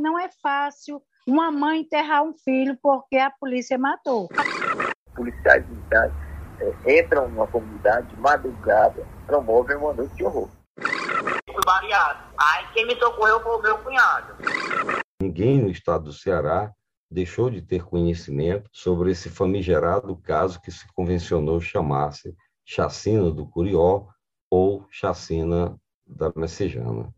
Não é fácil uma mãe enterrar um filho porque a polícia matou. Policiais militares é, entram numa comunidade de madrugada, promovem uma noite de horror. Variado. Aí quem me socorreu foi o meu cunhado. Ninguém no estado do Ceará deixou de ter conhecimento sobre esse famigerado caso que se convencionou chamar-se chacina do Curió ou chacina da Messejana.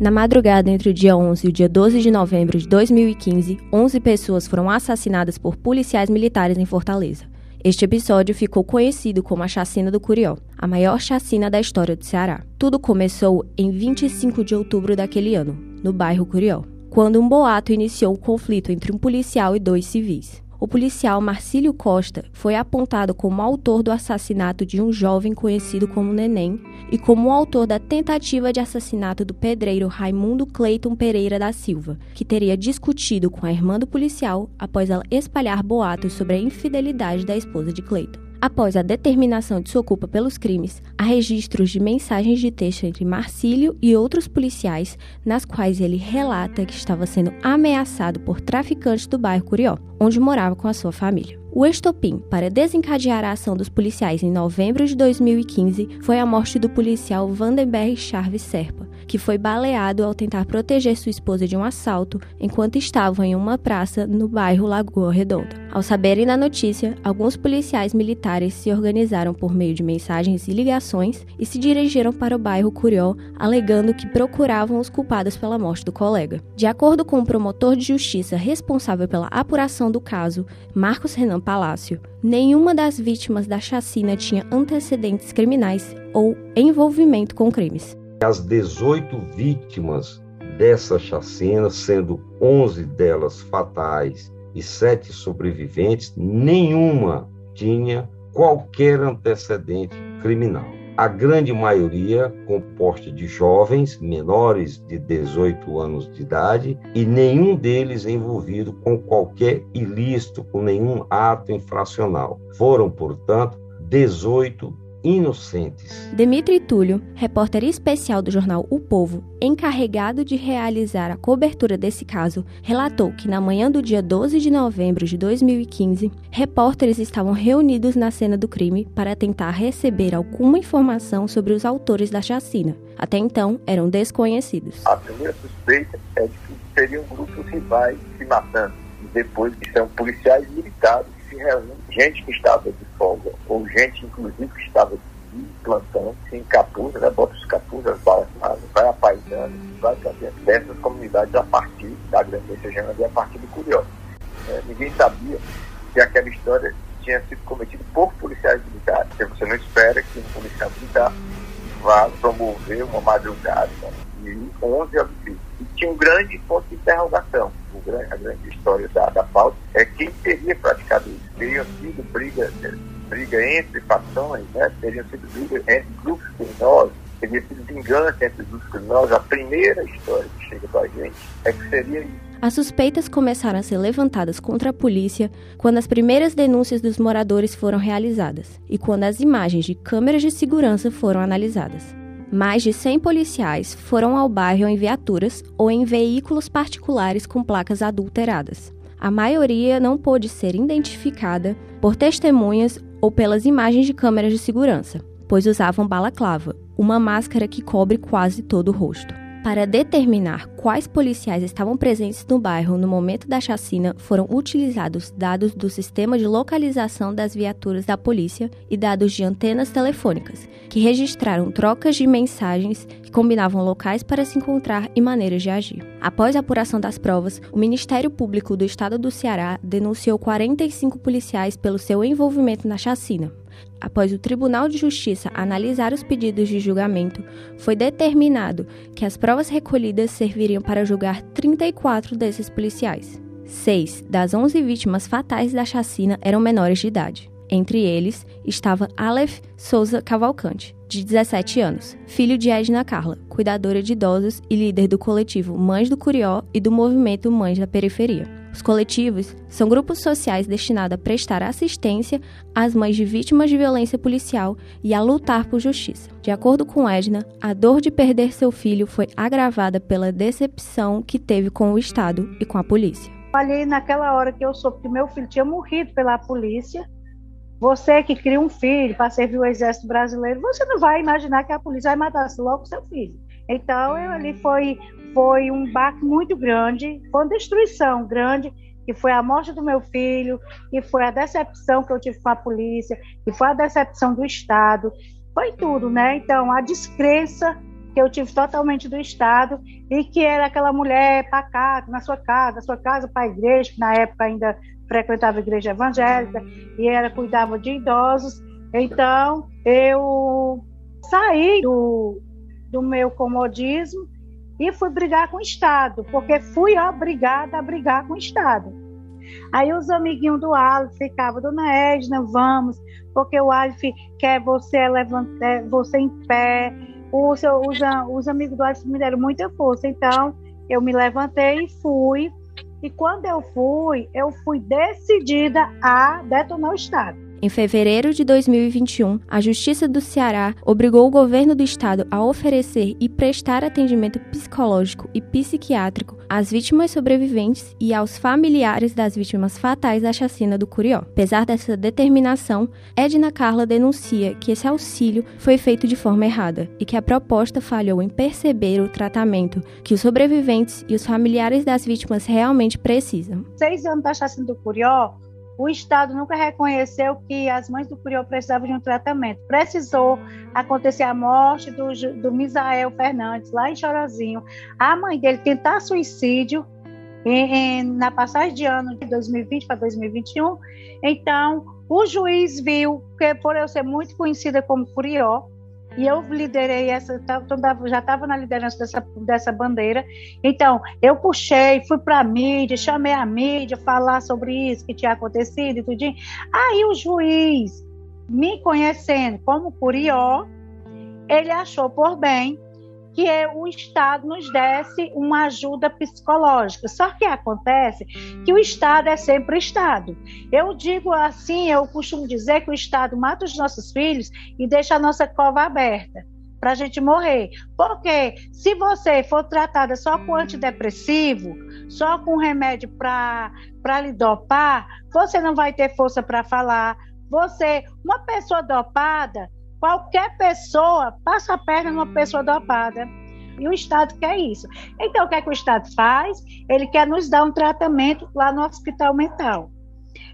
Na madrugada entre o dia 11 e o dia 12 de novembro de 2015, 11 pessoas foram assassinadas por policiais militares em Fortaleza. Este episódio ficou conhecido como a Chacina do Curió, a maior chacina da história do Ceará. Tudo começou em 25 de outubro daquele ano, no bairro Curió, quando um boato iniciou o conflito entre um policial e dois civis o policial Marcílio Costa foi apontado como autor do assassinato de um jovem conhecido como Neném e como autor da tentativa de assassinato do pedreiro Raimundo Cleiton Pereira da Silva, que teria discutido com a irmã do policial após ela espalhar boatos sobre a infidelidade da esposa de Cleiton. Após a determinação de sua culpa pelos crimes, há registros de mensagens de texto entre Marcílio e outros policiais, nas quais ele relata que estava sendo ameaçado por traficantes do bairro Curió, onde morava com a sua família. O estopim para desencadear a ação dos policiais em novembro de 2015 foi a morte do policial Vandenberg Charves Serpa, que foi baleado ao tentar proteger sua esposa de um assalto enquanto estavam em uma praça no bairro Lagoa Redonda. Ao saberem da notícia, alguns policiais militares se organizaram por meio de mensagens e ligações e se dirigiram para o bairro Curió, alegando que procuravam os culpados pela morte do colega. De acordo com o promotor de justiça responsável pela apuração do caso, Marcos Renan Palácio, nenhuma das vítimas da chacina tinha antecedentes criminais ou envolvimento com crimes. As 18 vítimas dessa chacina, sendo 11 delas fatais e 7 sobreviventes, nenhuma tinha qualquer antecedente criminal. A grande maioria composta de jovens menores de 18 anos de idade e nenhum deles envolvido com qualquer ilícito, com nenhum ato infracional. Foram, portanto, 18 inocentes. Demitri Túlio, repórter especial do jornal O Povo, encarregado de realizar a cobertura desse caso, relatou que na manhã do dia 12 de novembro de 2015, repórteres estavam reunidos na cena do crime para tentar receber alguma informação sobre os autores da chacina. Até então, eram desconhecidos. A primeira suspeita é de que seriam grupos rivais se matando. E depois são policiais militares que se reúnem, gente que estava de folga, ou gente, inclusive, que estava de plantão, se encapuza, né, bota os capuzes, as balas, vai apaisando, vai fazer dessas comunidades a partir da Grande Messejana e a partir do Curió. É, ninguém sabia que aquela história tinha sido cometida por policiais militares, porque você não espera que um policial militar vá promover uma madrugada né, e 11 homicídios. E tinha um grande ponto de interrogação. A grande história da, da pauta é quem teria praticado isso. Teriam sido briga, briga entre fações, né? sido briga entre grupos criminosos, teria sido vingança entre grupos criminosos. A primeira história que chega para a gente é que seria isso. As suspeitas começaram a ser levantadas contra a polícia quando as primeiras denúncias dos moradores foram realizadas e quando as imagens de câmeras de segurança foram analisadas. Mais de 100 policiais foram ao bairro em viaturas ou em veículos particulares com placas adulteradas. A maioria não pôde ser identificada por testemunhas ou pelas imagens de câmeras de segurança, pois usavam balaclava, uma máscara que cobre quase todo o rosto. Para determinar quais policiais estavam presentes no bairro no momento da chacina, foram utilizados dados do sistema de localização das viaturas da polícia e dados de antenas telefônicas, que registraram trocas de mensagens que combinavam locais para se encontrar e maneiras de agir. Após a apuração das provas, o Ministério Público do Estado do Ceará denunciou 45 policiais pelo seu envolvimento na chacina, Após o Tribunal de Justiça analisar os pedidos de julgamento, foi determinado que as provas recolhidas serviriam para julgar 34 desses policiais. Seis das 11 vítimas fatais da chacina eram menores de idade. Entre eles estava Aleph Souza Cavalcante, de 17 anos, filho de Edna Carla, cuidadora de idosos e líder do coletivo Mães do Curió e do movimento Mães da Periferia. Os coletivos são grupos sociais destinados a prestar assistência às mães de vítimas de violência policial e a lutar por justiça. De acordo com Edna, a dor de perder seu filho foi agravada pela decepção que teve com o Estado e com a polícia. Falei naquela hora que eu soube que meu filho tinha morrido pela polícia. Você que cria um filho para servir o exército brasileiro, você não vai imaginar que a polícia vai matar logo seu filho. Então, eu, ali foi foi um baque muito grande, foi uma destruição grande, que foi a morte do meu filho, que foi a decepção que eu tive com a polícia, que foi a decepção do Estado, foi tudo, né? Então, a descrença que eu tive totalmente do Estado e que era aquela mulher pacata na sua casa, sua casa para a igreja, que na época ainda frequentava a igreja evangélica e ela cuidava de idosos. Então, eu saí do, do meu comodismo e fui brigar com o Estado, porque fui obrigada a brigar com o Estado. Aí os amiguinhos do Alf ficavam, dona Edna, vamos, porque o Alf quer você levantar, você em pé. Os, os, os amigos do Alf me deram muita força, então eu me levantei e fui. E quando eu fui, eu fui decidida a detonar o Estado. Em fevereiro de 2021, a Justiça do Ceará obrigou o governo do estado a oferecer e prestar atendimento psicológico e psiquiátrico às vítimas sobreviventes e aos familiares das vítimas fatais da chacina do Curió. Apesar dessa determinação, Edna Carla denuncia que esse auxílio foi feito de forma errada e que a proposta falhou em perceber o tratamento que os sobreviventes e os familiares das vítimas realmente precisam. Seis anos da chacina do Curió o Estado nunca reconheceu que as mães do Curió precisavam de um tratamento. Precisou acontecer a morte do, do Misael Fernandes, lá em Chorozinho. A mãe dele tentar suicídio em, em, na passagem de ano de 2020 para 2021. Então, o juiz viu que, por eu ser muito conhecida como Curió, e eu liderei essa, já estava na liderança dessa, dessa bandeira. Então, eu puxei, fui para a mídia, chamei a mídia, falar sobre isso que tinha acontecido e tudo. Aí o juiz, me conhecendo como Curió, ele achou por bem que o Estado nos desse uma ajuda psicológica. Só que acontece que o Estado é sempre o Estado. Eu digo assim, eu costumo dizer que o Estado mata os nossos filhos e deixa a nossa cova aberta para a gente morrer. Porque se você for tratada só com antidepressivo, só com remédio para lhe dopar, você não vai ter força para falar. Você, uma pessoa dopada, Qualquer pessoa passa a perna numa pessoa dopada. E o Estado quer isso. Então, o que, é que o Estado faz? Ele quer nos dar um tratamento lá no hospital mental.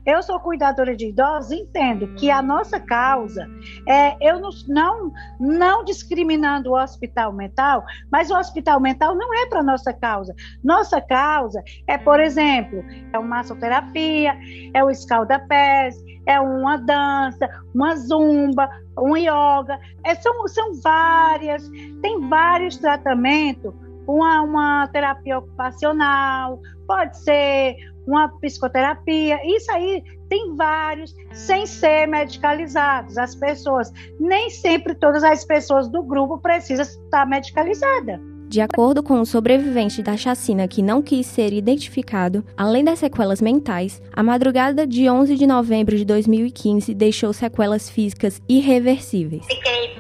Eu sou cuidadora de idosos, entendo que a nossa causa é eu não, não, não discriminando o hospital mental, mas o hospital mental não é para nossa causa. Nossa causa é, por exemplo, é uma massoterapia, é o escalda-pés, é uma dança, uma zumba, um yoga. É, são, são várias, tem vários tratamentos, uma, uma terapia ocupacional, pode ser uma psicoterapia, isso aí tem vários, sem ser medicalizados. As pessoas, nem sempre todas as pessoas do grupo precisam estar medicalizadas. De acordo com o sobrevivente da chacina que não quis ser identificado, além das sequelas mentais, a madrugada de 11 de novembro de 2015 deixou sequelas físicas irreversíveis. Fiquei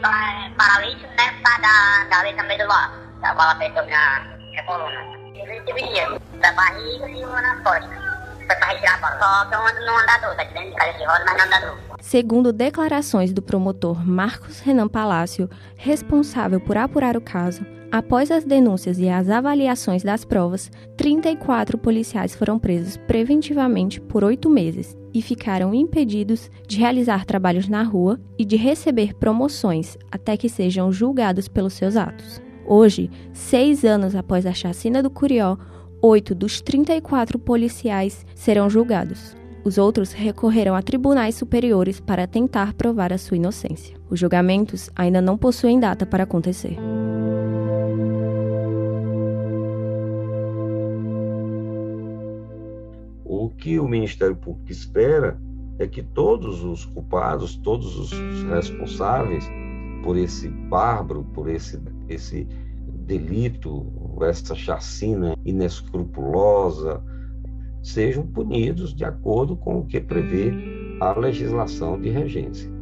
paralítico, né, da, da letra medular. A bala apertou minha, minha coluna. Da barriga e uma. Foi pra retirar a bala. Só que eu ando no andador, tá dentro de casa de roda, mas no andador. Segundo declarações do promotor Marcos Renan Palácio, responsável por apurar o caso, Após as denúncias e as avaliações das provas, 34 policiais foram presos preventivamente por oito meses e ficaram impedidos de realizar trabalhos na rua e de receber promoções até que sejam julgados pelos seus atos. Hoje, seis anos após a chacina do Curió, oito dos 34 policiais serão julgados. Os outros recorrerão a tribunais superiores para tentar provar a sua inocência. Os julgamentos ainda não possuem data para acontecer. O que o Ministério Público espera é que todos os culpados, todos os responsáveis por esse bárbaro, por esse, esse delito, essa chacina inescrupulosa, sejam punidos de acordo com o que prevê a legislação de regência.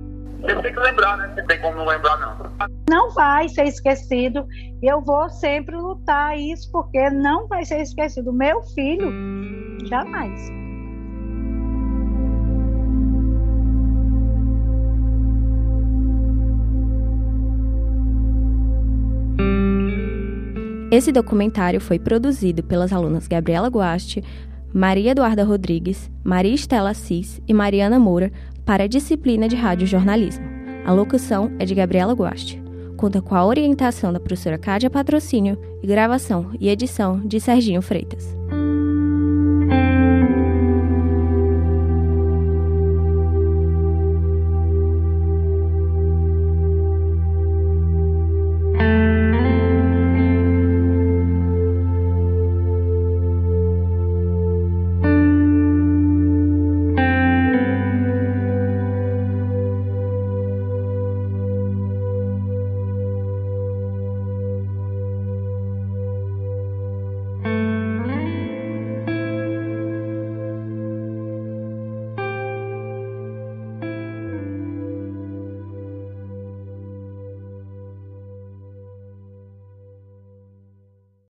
Você tem que lembrar, né? Não tem como não lembrar, não. Não vai ser esquecido. Eu vou sempre lutar isso, porque não vai ser esquecido. Meu filho, jamais. Esse documentário foi produzido pelas alunas Gabriela Guaste, Maria Eduarda Rodrigues, Maria Estela Assis e Mariana Moura para a disciplina de rádio jornalismo. A locução é de Gabriela Guaste. Conta com a orientação da professora Cádia Patrocínio e gravação e edição de Serginho Freitas.